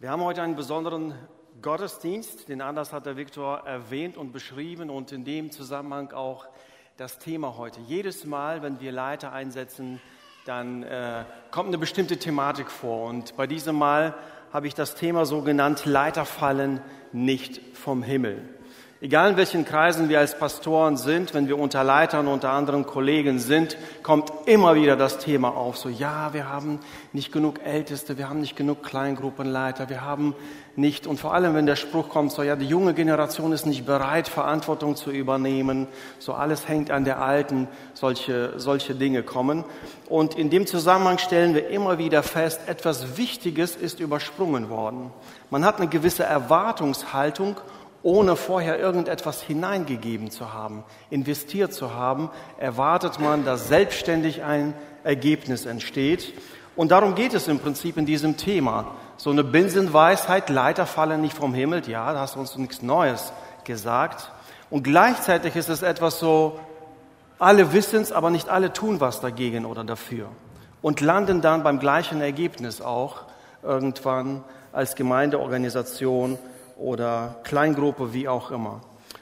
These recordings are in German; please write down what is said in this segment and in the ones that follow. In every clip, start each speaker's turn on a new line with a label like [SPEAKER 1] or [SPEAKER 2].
[SPEAKER 1] Wir haben heute einen besonderen Gottesdienst, den Anlass hat der Viktor erwähnt und beschrieben und in dem Zusammenhang auch das Thema heute. Jedes Mal, wenn wir Leiter einsetzen, dann äh, kommt eine bestimmte Thematik vor und bei diesem Mal habe ich das Thema so genannt, Leiter fallen nicht vom Himmel. Egal in welchen Kreisen wir als Pastoren sind, wenn wir unter Leitern, unter anderen Kollegen sind, kommt immer wieder das Thema auf. So, ja, wir haben nicht genug Älteste, wir haben nicht genug Kleingruppenleiter, wir haben nicht, und vor allem, wenn der Spruch kommt, so, ja, die junge Generation ist nicht bereit, Verantwortung zu übernehmen, so alles hängt an der alten, solche, solche Dinge kommen. Und in dem Zusammenhang stellen wir immer wieder fest, etwas Wichtiges ist übersprungen worden. Man hat eine gewisse Erwartungshaltung ohne vorher irgendetwas hineingegeben zu haben, investiert zu haben, erwartet man, dass selbstständig ein Ergebnis entsteht. Und darum geht es im Prinzip in diesem Thema. So eine Binsenweisheit, Leiter fallen nicht vom Himmel, ja, da hast du uns nichts Neues gesagt. Und gleichzeitig ist es etwas so, alle wissen es, aber nicht alle tun was dagegen oder dafür. Und landen dann beim gleichen Ergebnis auch irgendwann als Gemeindeorganisation oder Kleingruppe, wie auch immer.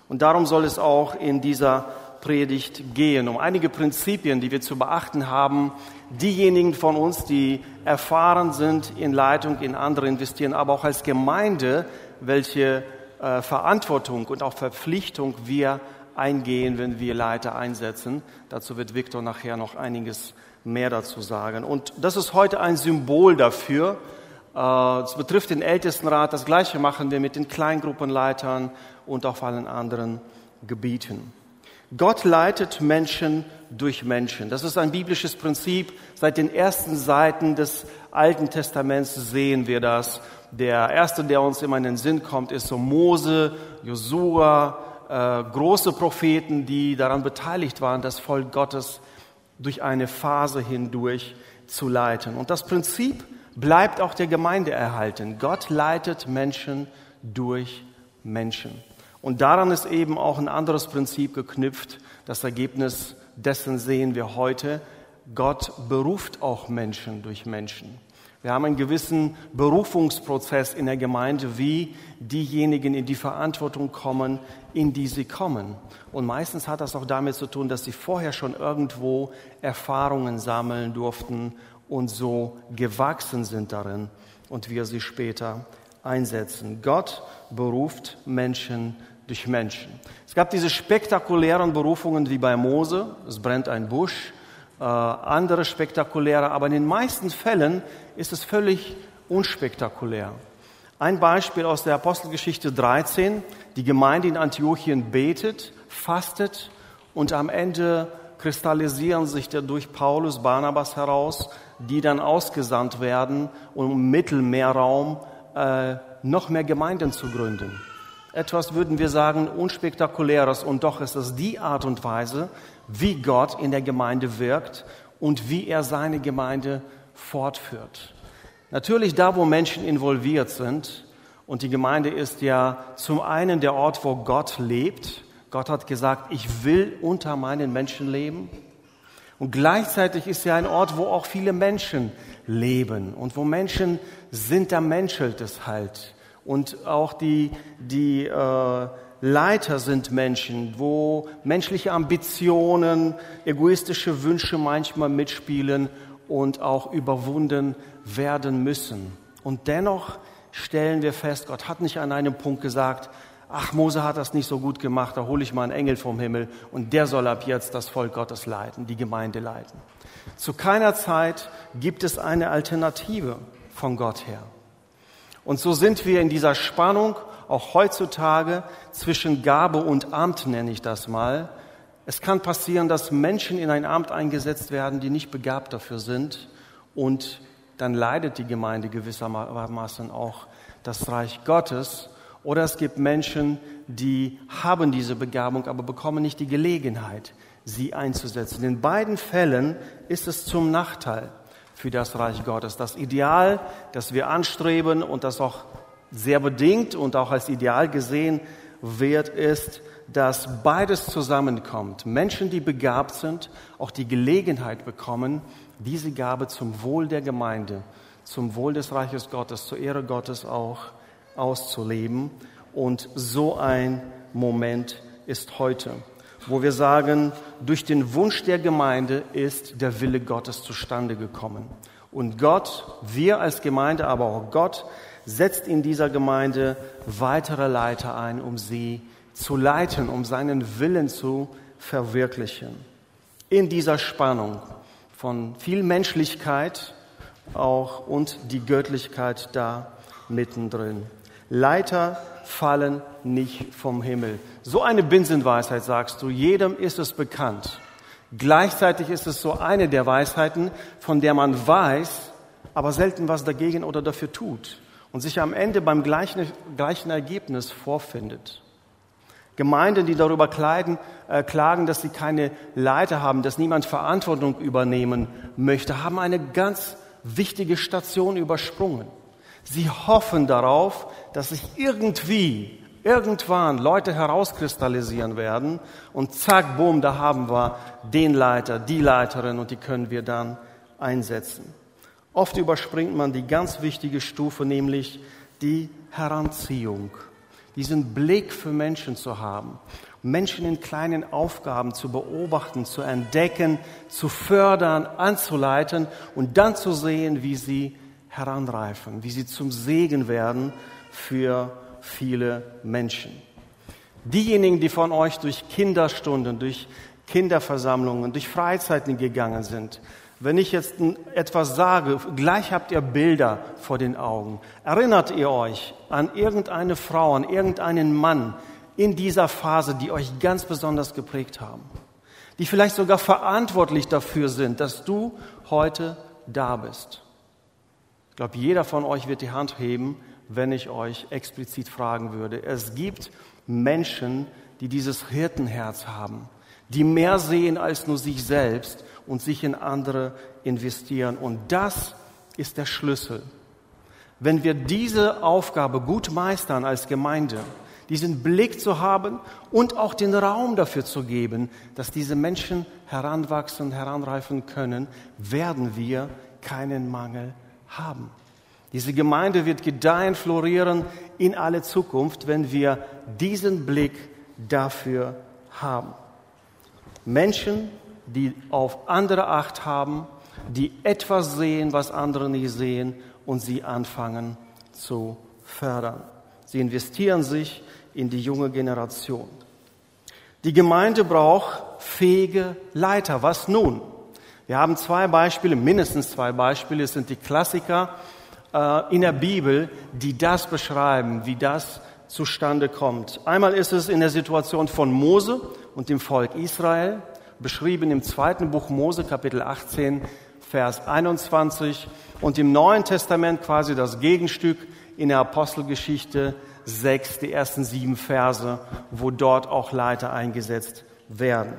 [SPEAKER 1] Und darum soll es auch in dieser Predigt gehen, um einige Prinzipien, die wir zu beachten haben. Diejenigen von uns, die erfahren sind in Leitung, in andere investieren, aber auch als Gemeinde, welche äh, Verantwortung und auch Verpflichtung wir eingehen, wenn wir Leiter einsetzen. Dazu wird Viktor nachher noch einiges mehr dazu sagen. Und das ist heute ein Symbol dafür, es betrifft den Ältestenrat. Das Gleiche machen wir mit den Kleingruppenleitern und auf allen anderen Gebieten. Gott leitet Menschen durch Menschen. Das ist ein biblisches Prinzip. Seit den ersten Seiten des Alten Testaments sehen wir das. Der erste, der uns immer in den Sinn kommt, ist so Mose, Josua, äh, große Propheten, die daran beteiligt waren, das Volk Gottes durch eine Phase hindurch zu leiten. Und das Prinzip bleibt auch der Gemeinde erhalten. Gott leitet Menschen durch Menschen. Und daran ist eben auch ein anderes Prinzip geknüpft. Das Ergebnis dessen sehen wir heute. Gott beruft auch Menschen durch Menschen. Wir haben einen gewissen Berufungsprozess in der Gemeinde, wie diejenigen in die Verantwortung kommen, in die sie kommen. Und meistens hat das auch damit zu tun, dass sie vorher schon irgendwo Erfahrungen sammeln durften und so gewachsen sind darin und wir sie später einsetzen. Gott beruft Menschen durch Menschen. Es gab diese spektakulären Berufungen wie bei Mose, es brennt ein Busch, äh, andere spektakuläre, aber in den meisten Fällen ist es völlig unspektakulär. Ein Beispiel aus der Apostelgeschichte 13, die Gemeinde in Antiochien betet, fastet und am Ende kristallisieren sich durch Paulus, Barnabas heraus die dann ausgesandt werden, um im Mittelmeerraum äh, noch mehr Gemeinden zu gründen. Etwas würden wir sagen unspektakuläres und doch ist es die Art und Weise, wie Gott in der Gemeinde wirkt und wie er seine Gemeinde fortführt. Natürlich da, wo Menschen involviert sind und die Gemeinde ist ja zum einen der Ort, wo Gott lebt. Gott hat gesagt, ich will unter meinen Menschen leben. Und gleichzeitig ist ja ein Ort, wo auch viele Menschen leben. Und wo Menschen sind, da menschelt es halt. Und auch die, die äh, Leiter sind Menschen, wo menschliche Ambitionen, egoistische Wünsche manchmal mitspielen und auch überwunden werden müssen. Und dennoch stellen wir fest, Gott hat nicht an einem Punkt gesagt, ach, Mose hat das nicht so gut gemacht, da hole ich mal einen Engel vom Himmel und der soll ab jetzt das Volk Gottes leiten, die Gemeinde leiten. Zu keiner Zeit gibt es eine Alternative von Gott her. Und so sind wir in dieser Spannung auch heutzutage zwischen Gabe und Amt, nenne ich das mal. Es kann passieren, dass Menschen in ein Amt eingesetzt werden, die nicht begabt dafür sind und dann leidet die Gemeinde gewissermaßen auch das Reich Gottes oder es gibt Menschen, die haben diese Begabung, aber bekommen nicht die Gelegenheit, sie einzusetzen. In beiden Fällen ist es zum Nachteil für das Reich Gottes. Das Ideal, das wir anstreben und das auch sehr bedingt und auch als Ideal gesehen wird, ist, dass beides zusammenkommt. Menschen, die begabt sind, auch die Gelegenheit bekommen, diese Gabe zum Wohl der Gemeinde zum Wohl des Reiches Gottes, zur Ehre Gottes auch auszuleben. Und so ein Moment ist heute, wo wir sagen, durch den Wunsch der Gemeinde ist der Wille Gottes zustande gekommen. Und Gott, wir als Gemeinde, aber auch Gott, setzt in dieser Gemeinde weitere Leiter ein, um sie zu leiten, um seinen Willen zu verwirklichen. In dieser Spannung von viel Menschlichkeit auch und die Göttlichkeit da mittendrin. Leiter fallen nicht vom Himmel. So eine Binsenweisheit sagst du, jedem ist es bekannt. Gleichzeitig ist es so eine der Weisheiten, von der man weiß, aber selten was dagegen oder dafür tut und sich am Ende beim gleichen, gleichen Ergebnis vorfindet. Gemeinden, die darüber kleiden, äh, klagen, dass sie keine Leiter haben, dass niemand Verantwortung übernehmen möchte, haben eine ganz wichtige Station übersprungen. Sie hoffen darauf, dass sich irgendwie irgendwann Leute herauskristallisieren werden und zack, boom, da haben wir den Leiter, die Leiterin und die können wir dann einsetzen. Oft überspringt man die ganz wichtige Stufe, nämlich die Heranziehung, diesen Blick für Menschen zu haben, Menschen in kleinen Aufgaben zu beobachten, zu entdecken, zu fördern, anzuleiten und dann zu sehen, wie sie heranreifen, wie sie zum Segen werden für viele Menschen. Diejenigen, die von euch durch Kinderstunden, durch Kinderversammlungen, durch Freizeiten gegangen sind, wenn ich jetzt etwas sage, gleich habt ihr Bilder vor den Augen. Erinnert ihr euch an irgendeine Frau, an irgendeinen Mann in dieser Phase, die euch ganz besonders geprägt haben? Die vielleicht sogar verantwortlich dafür sind, dass du heute da bist. Ich glaube, jeder von euch wird die Hand heben, wenn ich euch explizit fragen würde. Es gibt Menschen, die dieses Hirtenherz haben, die mehr sehen als nur sich selbst und sich in andere investieren. Und das ist der Schlüssel. Wenn wir diese Aufgabe gut meistern als Gemeinde, diesen Blick zu haben und auch den Raum dafür zu geben, dass diese Menschen heranwachsen, heranreifen können, werden wir keinen Mangel. Diese Gemeinde wird gedeihen, florieren in alle Zukunft, wenn wir diesen Blick dafür haben. Menschen, die auf andere Acht haben, die etwas sehen, was andere nicht sehen und sie anfangen zu fördern. Sie investieren sich in die junge Generation. Die Gemeinde braucht fähige Leiter. Was nun? Wir haben zwei Beispiele, mindestens zwei Beispiele, es sind die Klassiker äh, in der Bibel, die das beschreiben, wie das zustande kommt. Einmal ist es in der Situation von Mose und dem Volk Israel, beschrieben im zweiten Buch Mose, Kapitel 18, Vers 21 und im Neuen Testament quasi das Gegenstück in der Apostelgeschichte 6, die ersten sieben Verse, wo dort auch Leiter eingesetzt werden.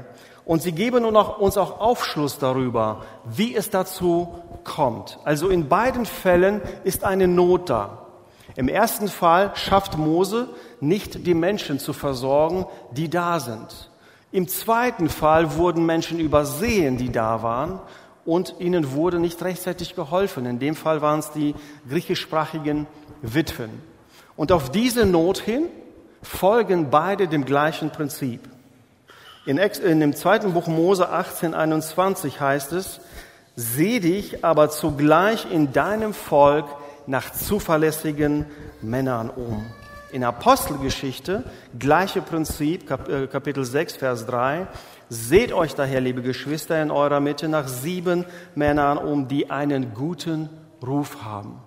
[SPEAKER 1] Und sie geben uns auch Aufschluss darüber, wie es dazu kommt. Also in beiden Fällen ist eine Not da. Im ersten Fall schafft Mose nicht die Menschen zu versorgen, die da sind. Im zweiten Fall wurden Menschen übersehen, die da waren, und ihnen wurde nicht rechtzeitig geholfen. In dem Fall waren es die griechischsprachigen Witwen. Und auf diese Not hin folgen beide dem gleichen Prinzip. In, in dem zweiten Buch Mose 18, 21 heißt es, Seh dich aber zugleich in deinem Volk nach zuverlässigen Männern um. In Apostelgeschichte, gleiche Prinzip, äh, Kapitel 6, Vers 3. Seht euch daher, liebe Geschwister, in eurer Mitte nach sieben Männern um, die einen guten Ruf haben.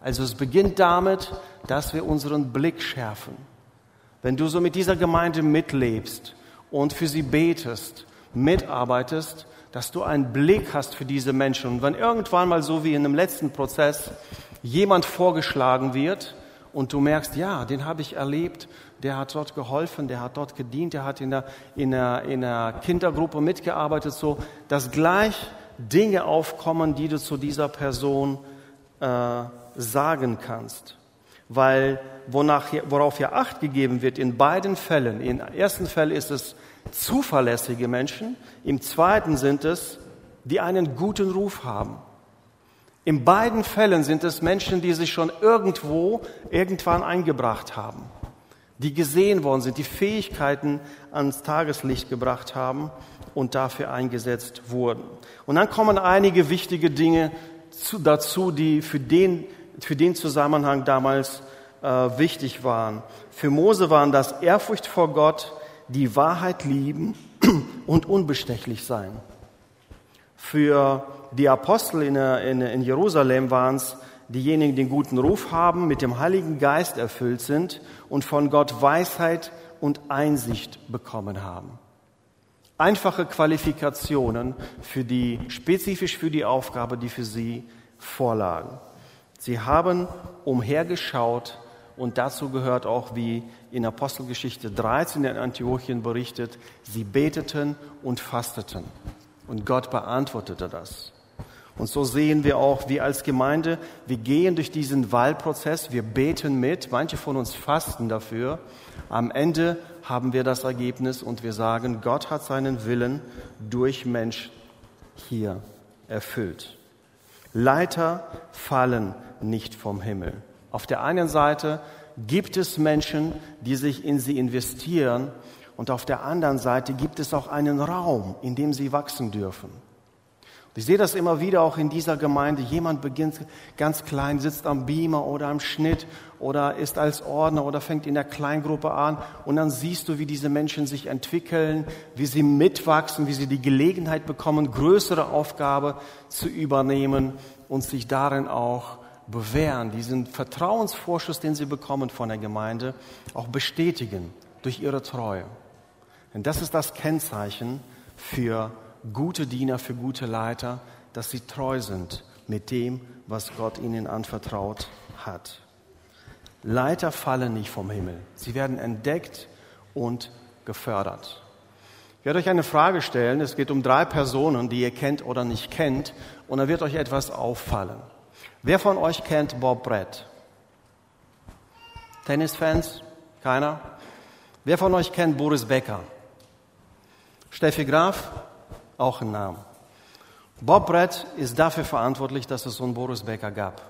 [SPEAKER 1] Also es beginnt damit, dass wir unseren Blick schärfen. Wenn du so mit dieser Gemeinde mitlebst, und für sie betest, mitarbeitest, dass du einen Blick hast für diese Menschen. Und wenn irgendwann mal so wie in dem letzten Prozess jemand vorgeschlagen wird und du merkst, ja, den habe ich erlebt, der hat dort geholfen, der hat dort gedient, der hat in der, in der, in der Kindergruppe mitgearbeitet, so, dass gleich Dinge aufkommen, die du zu dieser Person äh, sagen kannst weil wonach, worauf ja Acht gegeben wird in beiden Fällen. Im ersten Fall ist es zuverlässige Menschen, im zweiten sind es, die einen guten Ruf haben. In beiden Fällen sind es Menschen, die sich schon irgendwo, irgendwann eingebracht haben, die gesehen worden sind, die Fähigkeiten ans Tageslicht gebracht haben und dafür eingesetzt wurden. Und dann kommen einige wichtige Dinge zu, dazu, die für den, für den Zusammenhang damals äh, wichtig waren. Für Mose waren das Ehrfurcht vor Gott, die Wahrheit lieben und unbestechlich sein. Für die Apostel in, in, in Jerusalem waren es diejenigen, die den guten Ruf haben, mit dem Heiligen Geist erfüllt sind und von Gott Weisheit und Einsicht bekommen haben. Einfache Qualifikationen für die, spezifisch für die Aufgabe, die für sie vorlagen. Sie haben umhergeschaut und dazu gehört auch, wie in Apostelgeschichte 13 in Antiochien berichtet, sie beteten und fasteten. Und Gott beantwortete das. Und so sehen wir auch, wir als Gemeinde, wir gehen durch diesen Wahlprozess, wir beten mit, manche von uns fasten dafür. Am Ende haben wir das Ergebnis und wir sagen, Gott hat seinen Willen durch Mensch hier erfüllt. Leiter fallen nicht vom Himmel. Auf der einen Seite gibt es Menschen, die sich in sie investieren und auf der anderen Seite gibt es auch einen Raum, in dem sie wachsen dürfen. Ich sehe das immer wieder auch in dieser Gemeinde. Jemand beginnt ganz klein, sitzt am Beamer oder am Schnitt oder ist als Ordner oder fängt in der Kleingruppe an. Und dann siehst du, wie diese Menschen sich entwickeln, wie sie mitwachsen, wie sie die Gelegenheit bekommen, größere Aufgabe zu übernehmen und sich darin auch bewähren, diesen Vertrauensvorschuss, den sie bekommen von der Gemeinde, auch bestätigen durch ihre Treue. Denn das ist das Kennzeichen für gute Diener, für gute Leiter, dass sie treu sind mit dem, was Gott ihnen anvertraut hat. Leiter fallen nicht vom Himmel. Sie werden entdeckt und gefördert. Ich werde euch eine Frage stellen. Es geht um drei Personen, die ihr kennt oder nicht kennt. Und da wird euch etwas auffallen. Wer von euch kennt Bob Brett? Tennisfans? Keiner? Wer von euch kennt Boris Becker? Steffi Graf? Auch ein Name. Bob Brett ist dafür verantwortlich, dass es so einen Boris Becker gab,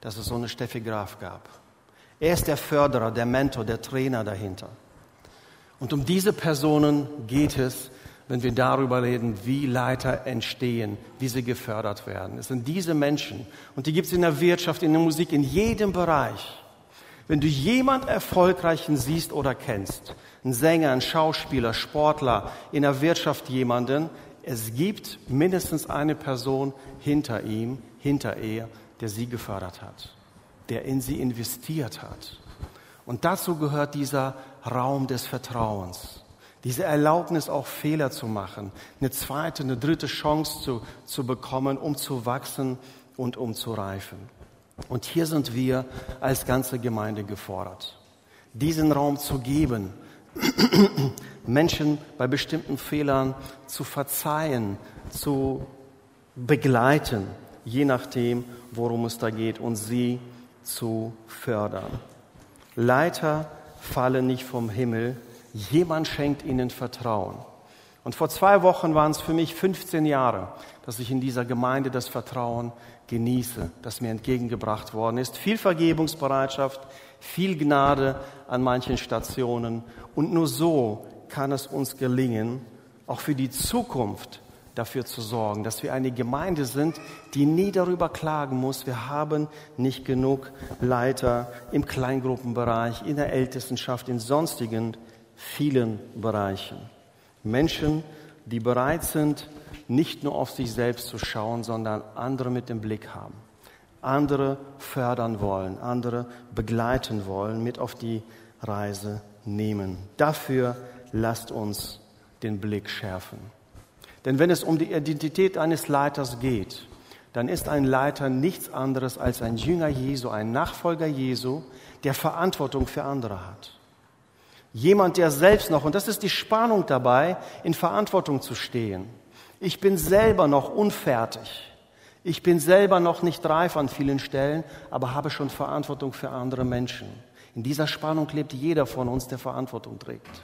[SPEAKER 1] dass es so eine Steffi Graf gab. Er ist der Förderer, der Mentor, der Trainer dahinter. Und um diese Personen geht es, wenn wir darüber reden, wie Leiter entstehen, wie sie gefördert werden. Es sind diese Menschen und die gibt es in der Wirtschaft, in der Musik, in jedem Bereich. Wenn du jemand Erfolgreichen siehst oder kennst, einen Sänger, einen Schauspieler, Sportler, in der Wirtschaft jemanden, es gibt mindestens eine Person hinter ihm, hinter ihr, der sie gefördert hat, der in sie investiert hat. Und dazu gehört dieser Raum des Vertrauens, diese Erlaubnis auch Fehler zu machen, eine zweite, eine dritte Chance zu, zu bekommen, um zu wachsen und um zu reifen. Und hier sind wir als ganze Gemeinde gefordert, diesen Raum zu geben, Menschen bei bestimmten Fehlern zu verzeihen, zu begleiten, je nachdem, worum es da geht, und sie zu fördern. Leiter fallen nicht vom Himmel, jemand schenkt ihnen Vertrauen. Und vor zwei Wochen waren es für mich 15 Jahre, dass ich in dieser Gemeinde das Vertrauen genieße, das mir entgegengebracht worden ist. Viel Vergebungsbereitschaft, viel Gnade an manchen Stationen. Und nur so kann es uns gelingen, auch für die Zukunft dafür zu sorgen, dass wir eine Gemeinde sind, die nie darüber klagen muss, wir haben nicht genug Leiter im Kleingruppenbereich, in der Ältestenschaft, in sonstigen vielen Bereichen. Menschen, die bereit sind, nicht nur auf sich selbst zu schauen, sondern andere mit dem Blick haben andere fördern wollen, andere begleiten wollen, mit auf die Reise nehmen. Dafür lasst uns den Blick schärfen. Denn wenn es um die Identität eines Leiters geht, dann ist ein Leiter nichts anderes als ein Jünger Jesu, ein Nachfolger Jesu, der Verantwortung für andere hat. Jemand, der selbst noch, und das ist die Spannung dabei, in Verantwortung zu stehen. Ich bin selber noch unfertig. Ich bin selber noch nicht reif an vielen Stellen, aber habe schon Verantwortung für andere Menschen. In dieser Spannung lebt jeder von uns, der Verantwortung trägt.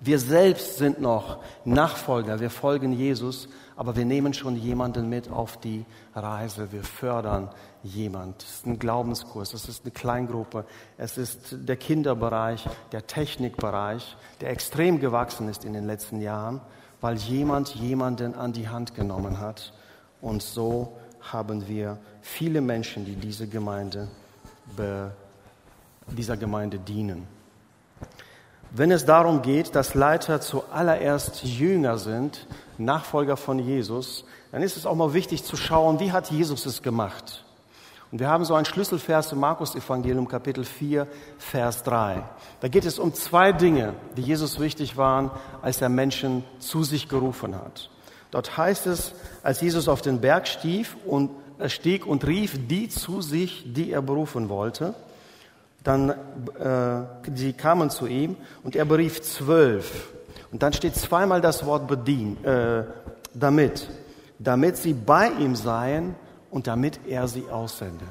[SPEAKER 1] Wir selbst sind noch Nachfolger, wir folgen Jesus, aber wir nehmen schon jemanden mit auf die Reise. Wir fördern jemand. Es ist ein Glaubenskurs, es ist eine Kleingruppe, es ist der Kinderbereich, der Technikbereich, der extrem gewachsen ist in den letzten Jahren, weil jemand jemanden an die Hand genommen hat. Und so haben wir viele Menschen, die diese Gemeinde, dieser Gemeinde dienen. Wenn es darum geht, dass Leiter zuallererst Jünger sind, Nachfolger von Jesus, dann ist es auch mal wichtig zu schauen, wie hat Jesus es gemacht? Und wir haben so einen Schlüsselvers im Markus Evangelium Kapitel 4, Vers 3. Da geht es um zwei Dinge, die Jesus wichtig waren, als er Menschen zu sich gerufen hat. Dort heißt es, als Jesus auf den Berg stieg und, er stieg und rief die zu sich, die er berufen wollte, dann, äh, die kamen zu ihm und er berief zwölf. Und dann steht zweimal das Wort bedien, äh, damit, damit sie bei ihm seien und damit er sie aussende.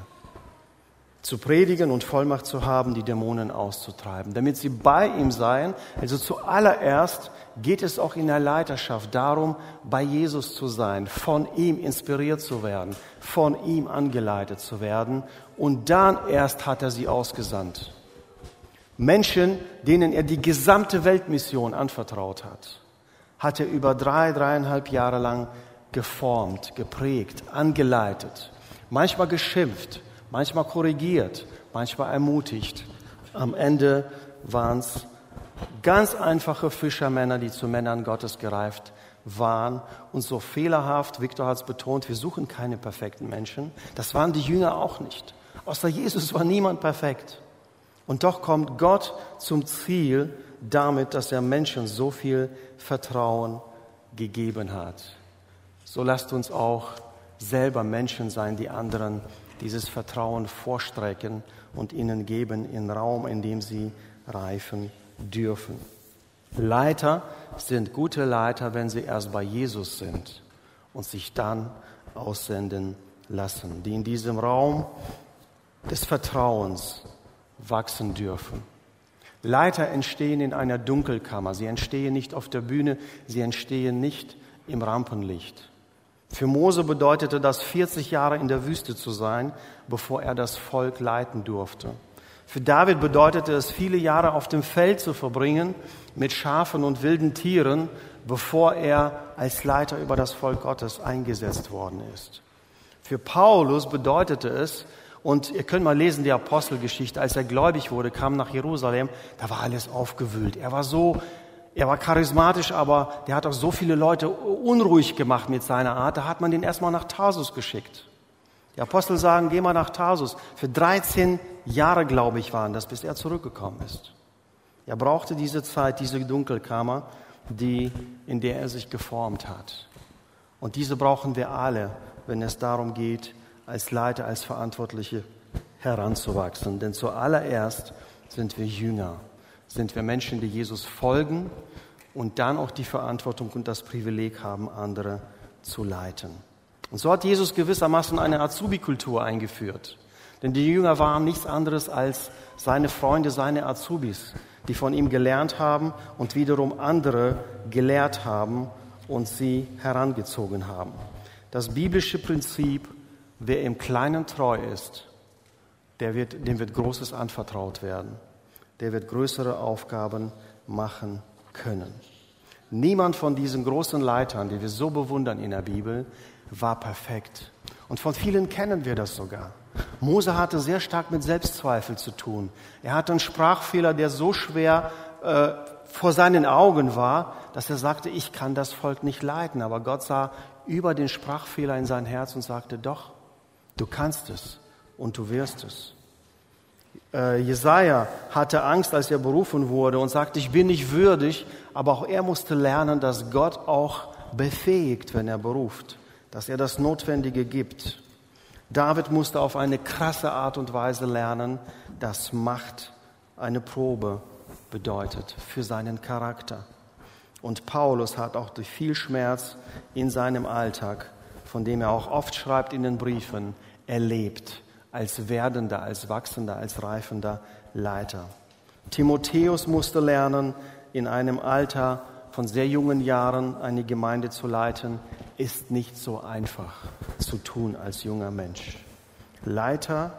[SPEAKER 1] Zu predigen und Vollmacht zu haben, die Dämonen auszutreiben. Damit sie bei ihm seien. Also zuallererst geht es auch in der Leiterschaft darum, bei Jesus zu sein, von ihm inspiriert zu werden, von ihm angeleitet zu werden und dann erst hat er sie ausgesandt. Menschen, denen er die gesamte Weltmission anvertraut hat, hat er über drei, dreieinhalb Jahre lang geformt, geprägt, angeleitet, manchmal geschimpft, manchmal korrigiert, manchmal ermutigt. Am Ende waren es ganz einfache Fischermänner, die zu Männern Gottes gereift waren und so fehlerhaft, Viktor hat es betont, wir suchen keine perfekten Menschen. Das waren die Jünger auch nicht. Außer Jesus war niemand perfekt. Und doch kommt Gott zum Ziel damit, dass er Menschen so viel Vertrauen gegeben hat. So lasst uns auch selber Menschen sein, die anderen dieses Vertrauen vorstrecken und ihnen geben in Raum, in dem sie reifen dürfen. Leiter sind gute Leiter, wenn sie erst bei Jesus sind und sich dann aussenden lassen, die in diesem Raum des Vertrauens wachsen dürfen. Leiter entstehen in einer Dunkelkammer. Sie entstehen nicht auf der Bühne, sie entstehen nicht im Rampenlicht. Für Mose bedeutete das 40 Jahre in der Wüste zu sein, bevor er das Volk leiten durfte. Für David bedeutete es viele Jahre auf dem Feld zu verbringen mit Schafen und wilden Tieren, bevor er als Leiter über das Volk Gottes eingesetzt worden ist. Für Paulus bedeutete es, und ihr könnt mal lesen die Apostelgeschichte, als er gläubig wurde, kam nach Jerusalem, da war alles aufgewühlt. Er war so, er war charismatisch, aber der hat auch so viele Leute unruhig gemacht mit seiner Art, da hat man den erstmal nach Tarsus geschickt. Die Apostel sagen, geh mal nach Tarsus. Für 13 Jahre, glaube ich, waren das, bis er zurückgekommen ist. Er brauchte diese Zeit, diese Dunkelkammer, die, in der er sich geformt hat. Und diese brauchen wir alle, wenn es darum geht, als Leiter, als Verantwortliche heranzuwachsen. Denn zuallererst sind wir Jünger, sind wir Menschen, die Jesus folgen und dann auch die Verantwortung und das Privileg haben, andere zu leiten. Und so hat Jesus gewissermaßen eine Azubi-Kultur eingeführt. Denn die Jünger waren nichts anderes als seine Freunde, seine Azubis, die von ihm gelernt haben und wiederum andere gelehrt haben und sie herangezogen haben. Das biblische Prinzip Wer im Kleinen treu ist, der wird, dem wird Großes anvertraut werden. Der wird größere Aufgaben machen können. Niemand von diesen großen Leitern, die wir so bewundern in der Bibel, war perfekt. Und von vielen kennen wir das sogar. Mose hatte sehr stark mit Selbstzweifel zu tun. Er hatte einen Sprachfehler, der so schwer äh, vor seinen Augen war, dass er sagte, ich kann das Volk nicht leiten. Aber Gott sah über den Sprachfehler in sein Herz und sagte, doch, Du kannst es und du wirst es. Äh, Jesaja hatte Angst, als er berufen wurde und sagte, ich bin nicht würdig, aber auch er musste lernen, dass Gott auch befähigt, wenn er beruft, dass er das Notwendige gibt. David musste auf eine krasse Art und Weise lernen, dass Macht eine Probe bedeutet für seinen Charakter. Und Paulus hat auch durch viel Schmerz in seinem Alltag, von dem er auch oft schreibt in den Briefen, erlebt als werdender, als wachsender, als reifender Leiter. Timotheus musste lernen, in einem Alter von sehr jungen Jahren eine Gemeinde zu leiten, ist nicht so einfach zu tun als junger Mensch. Leiter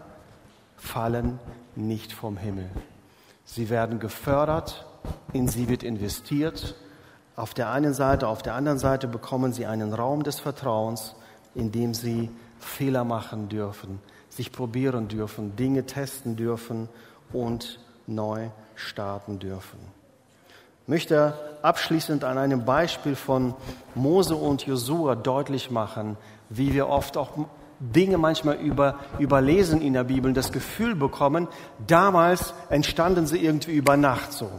[SPEAKER 1] fallen nicht vom Himmel. Sie werden gefördert, in sie wird investiert. Auf der einen Seite, auf der anderen Seite bekommen sie einen Raum des Vertrauens, in dem sie Fehler machen dürfen, sich probieren dürfen, Dinge testen dürfen und neu starten dürfen. Ich möchte abschließend an einem Beispiel von Mose und Josua deutlich machen, wie wir oft auch Dinge manchmal über, überlesen in der Bibel und das Gefühl bekommen, damals entstanden sie irgendwie über Nacht so.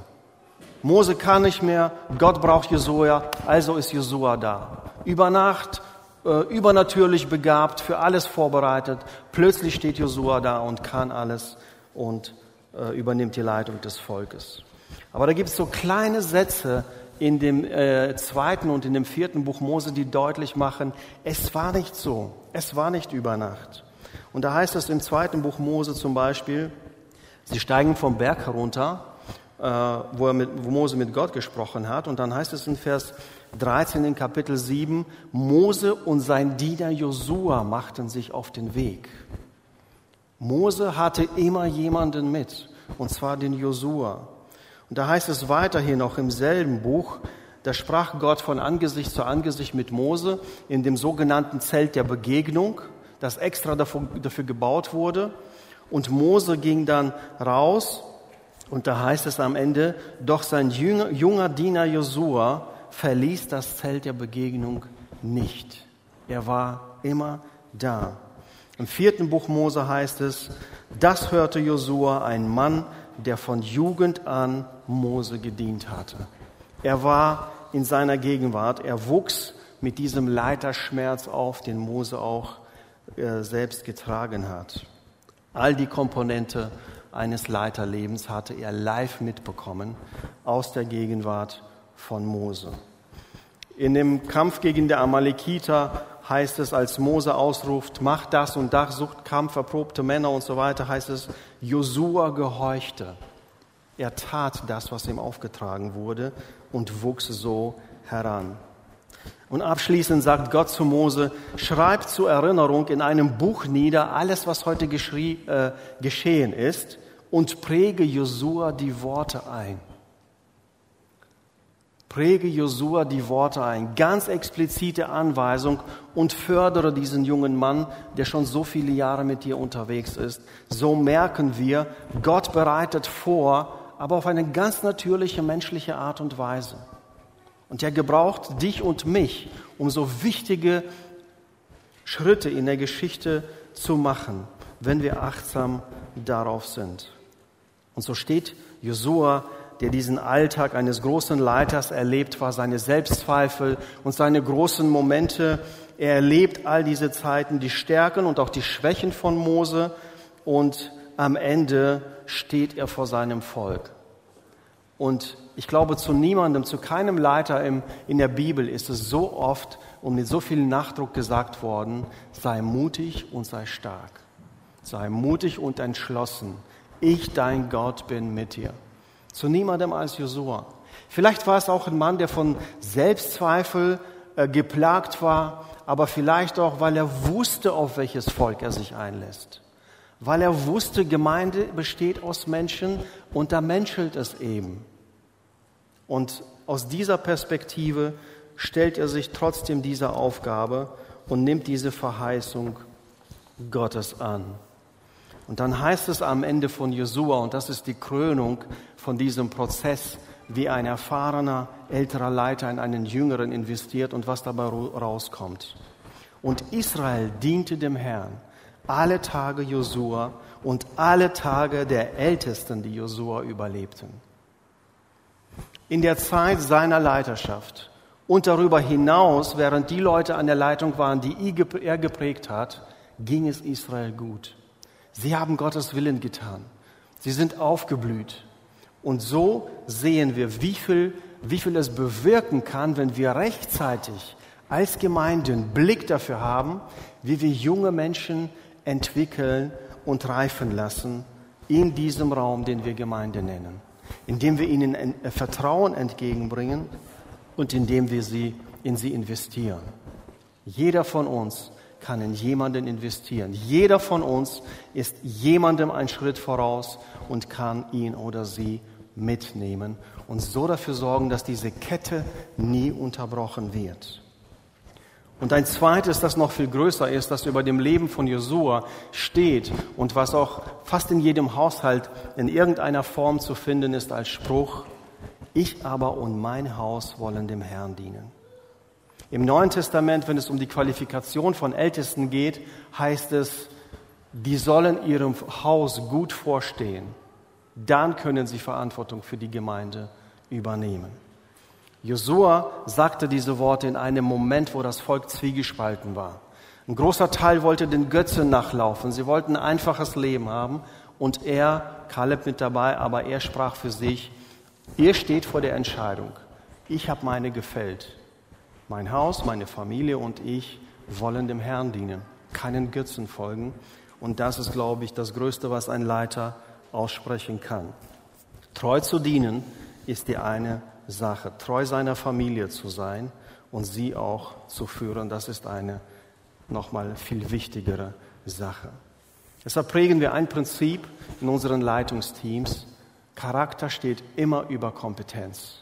[SPEAKER 1] Mose kann nicht mehr, Gott braucht Josua, also ist Josua da. Über Nacht, äh, übernatürlich begabt, für alles vorbereitet. Plötzlich steht Josua da und kann alles und äh, übernimmt die Leitung des Volkes. Aber da gibt es so kleine Sätze in dem äh, zweiten und in dem vierten Buch Mose, die deutlich machen, es war nicht so, es war nicht über Nacht. Und da heißt es im zweiten Buch Mose zum Beispiel, sie steigen vom Berg herunter, wo, er mit, wo Mose mit Gott gesprochen hat. Und dann heißt es in Vers 13 in Kapitel 7, Mose und sein Diener Josua machten sich auf den Weg. Mose hatte immer jemanden mit, und zwar den Josua. Und da heißt es weiterhin noch im selben Buch, da sprach Gott von Angesicht zu Angesicht mit Mose in dem sogenannten Zelt der Begegnung, das extra dafür, dafür gebaut wurde. Und Mose ging dann raus und da heißt es am Ende, doch sein junger, junger Diener Josua verließ das Zelt der Begegnung nicht. Er war immer da. Im vierten Buch Mose heißt es, das hörte Josua, ein Mann, der von Jugend an Mose gedient hatte. Er war in seiner Gegenwart, er wuchs mit diesem Leiterschmerz auf, den Mose auch äh, selbst getragen hat. All die Komponente eines Leiterlebens hatte er live mitbekommen aus der Gegenwart von Mose. In dem Kampf gegen die Amalekiter heißt es, als Mose ausruft, mach das und das, sucht kampferprobte Männer und so weiter, heißt es, Josua gehorchte. Er tat das, was ihm aufgetragen wurde und wuchs so heran. Und abschließend sagt Gott zu Mose, schreib zur Erinnerung in einem Buch nieder alles, was heute äh, geschehen ist und präge Josua die Worte ein. Präge Josua die Worte ein, ganz explizite Anweisung und fördere diesen jungen Mann, der schon so viele Jahre mit dir unterwegs ist. So merken wir, Gott bereitet vor, aber auf eine ganz natürliche menschliche Art und Weise. Und er gebraucht dich und mich, um so wichtige Schritte in der Geschichte zu machen, wenn wir achtsam darauf sind. Und so steht Josua der diesen Alltag eines großen Leiters erlebt, war seine Selbstzweifel und seine großen Momente. Er erlebt all diese Zeiten, die Stärken und auch die Schwächen von Mose und am Ende steht er vor seinem Volk. Und ich glaube, zu niemandem, zu keinem Leiter im, in der Bibel ist es so oft und mit so viel Nachdruck gesagt worden, sei mutig und sei stark. Sei mutig und entschlossen. Ich, dein Gott, bin mit dir zu niemandem als Josua. Vielleicht war es auch ein Mann, der von Selbstzweifel äh, geplagt war, aber vielleicht auch, weil er wusste, auf welches Volk er sich einlässt. Weil er wusste, Gemeinde besteht aus Menschen und da menschelt es eben. Und aus dieser Perspektive stellt er sich trotzdem dieser Aufgabe und nimmt diese Verheißung Gottes an. Und dann heißt es am Ende von Josua, und das ist die Krönung von diesem Prozess, wie ein erfahrener, älterer Leiter in einen Jüngeren investiert und was dabei rauskommt. Und Israel diente dem Herrn alle Tage Josua und alle Tage der Ältesten, die Josua überlebten. In der Zeit seiner Leiterschaft und darüber hinaus, während die Leute an der Leitung waren, die er geprägt hat, ging es Israel gut. Sie haben Gottes Willen getan. Sie sind aufgeblüht. Und so sehen wir, wie viel, wie viel es bewirken kann, wenn wir rechtzeitig als Gemeinden Blick dafür haben, wie wir junge Menschen entwickeln und reifen lassen in diesem Raum, den wir Gemeinde nennen. Indem wir ihnen äh, Vertrauen entgegenbringen und indem wir sie in sie investieren. Jeder von uns kann in jemanden investieren. Jeder von uns ist jemandem einen Schritt voraus und kann ihn oder sie mitnehmen und so dafür sorgen, dass diese Kette nie unterbrochen wird. Und ein zweites, das noch viel größer ist, das über dem Leben von Josua steht und was auch fast in jedem Haushalt in irgendeiner Form zu finden ist als Spruch, ich aber und mein Haus wollen dem Herrn dienen. Im Neuen Testament, wenn es um die Qualifikation von Ältesten geht, heißt es, die sollen ihrem Haus gut vorstehen. Dann können sie Verantwortung für die Gemeinde übernehmen. Josua sagte diese Worte in einem Moment, wo das Volk zwiegespalten war. Ein großer Teil wollte den Götzen nachlaufen. Sie wollten ein einfaches Leben haben. Und er, Kaleb mit dabei, aber er sprach für sich, ihr steht vor der Entscheidung. Ich habe meine gefällt. Mein Haus, meine Familie und ich wollen dem Herrn dienen, keinen Götzen folgen. Und das ist, glaube ich, das Größte, was ein Leiter aussprechen kann. Treu zu dienen ist die eine Sache. Treu seiner Familie zu sein und sie auch zu führen, das ist eine nochmal viel wichtigere Sache. Deshalb prägen wir ein Prinzip in unseren Leitungsteams. Charakter steht immer über Kompetenz.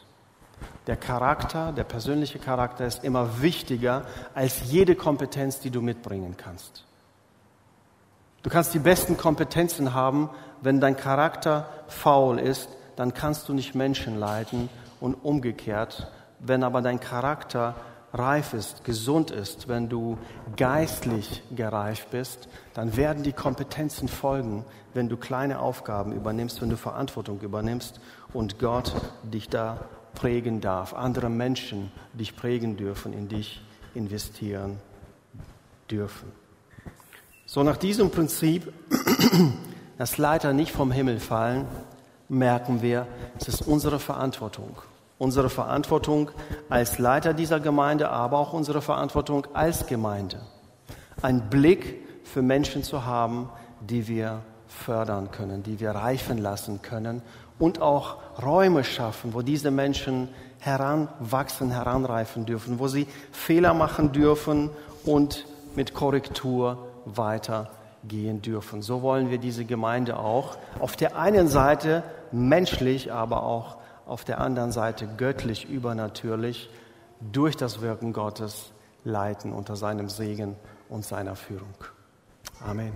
[SPEAKER 1] Der Charakter, der persönliche Charakter ist immer wichtiger als jede Kompetenz, die du mitbringen kannst. Du kannst die besten Kompetenzen haben, wenn dein Charakter faul ist, dann kannst du nicht Menschen leiten und umgekehrt. Wenn aber dein Charakter reif ist, gesund ist, wenn du geistlich gereift bist, dann werden die Kompetenzen folgen, wenn du kleine Aufgaben übernimmst, wenn du Verantwortung übernimmst und Gott dich da prägen darf, andere Menschen dich prägen dürfen, in dich investieren dürfen. So nach diesem Prinzip, dass Leiter nicht vom Himmel fallen, merken wir, es ist unsere Verantwortung. Unsere Verantwortung als Leiter dieser Gemeinde, aber auch unsere Verantwortung als Gemeinde. Ein Blick für Menschen zu haben, die wir fördern können, die wir reifen lassen können und auch Räume schaffen, wo diese Menschen heranwachsen, heranreifen dürfen, wo sie Fehler machen dürfen und mit Korrektur weitergehen dürfen. So wollen wir diese Gemeinde auch auf der einen Seite menschlich, aber auch auf der anderen Seite göttlich, übernatürlich durch das Wirken Gottes leiten unter seinem Segen und seiner Führung. Amen.